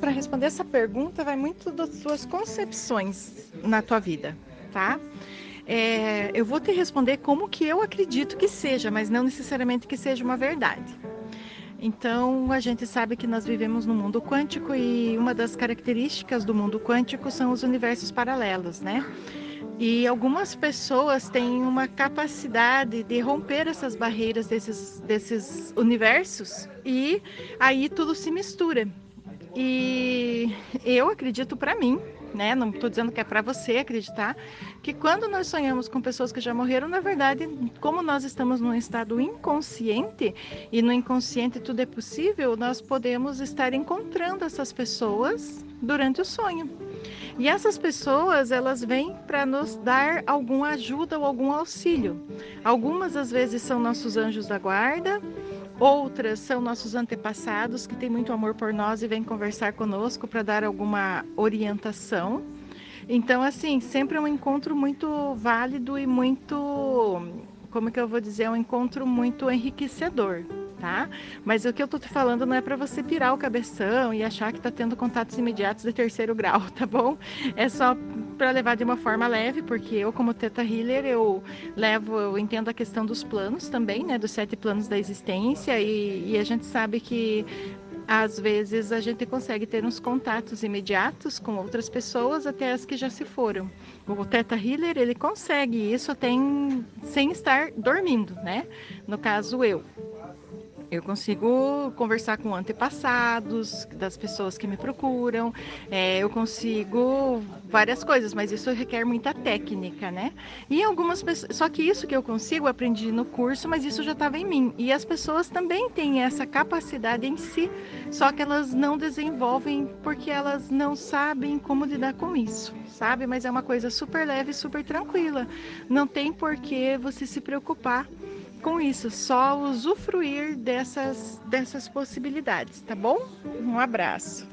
para responder essa pergunta vai muito das suas concepções na tua vida, tá? É, eu vou te responder como que eu acredito que seja, mas não necessariamente que seja uma verdade. Então, a gente sabe que nós vivemos no mundo quântico e uma das características do mundo quântico são os universos paralelos, né? E algumas pessoas têm uma capacidade de romper essas barreiras desses, desses universos e aí tudo se mistura. E eu acredito para mim né? Não estou dizendo que é para você acreditar que quando nós sonhamos com pessoas que já morreram, na verdade, como nós estamos num estado inconsciente e no inconsciente tudo é possível, nós podemos estar encontrando essas pessoas durante o sonho. E essas pessoas, elas vêm para nos dar alguma ajuda ou algum auxílio. Algumas às vezes são nossos anjos da guarda, Outras são nossos antepassados que têm muito amor por nós e vêm conversar conosco para dar alguma orientação. Então, assim, sempre é um encontro muito válido e muito, como que eu vou dizer, é um encontro muito enriquecedor tá? Mas o que eu tô te falando não é para você pirar o cabeção e achar que tá tendo contatos imediatos de terceiro grau, tá bom? É só para levar de uma forma leve, porque eu como Teta Healer, eu levo, eu entendo a questão dos planos também, né, dos sete planos da existência e, e a gente sabe que às vezes a gente consegue ter uns contatos imediatos com outras pessoas, até as que já se foram. O Teta Healer, ele consegue isso tem, sem estar dormindo, né? No caso, eu. Eu consigo conversar com antepassados das pessoas que me procuram, é, eu consigo várias coisas, mas isso requer muita técnica, né? E algumas pessoas, só que isso que eu consigo aprendi no curso, mas isso já estava em mim. E as pessoas também têm essa capacidade em si, só que elas não desenvolvem porque elas não sabem como lidar com isso, sabe? Mas é uma coisa super leve, super tranquila. Não tem por que você se preocupar com isso, só usufruir dessas, dessas possibilidades, tá bom? Um abraço.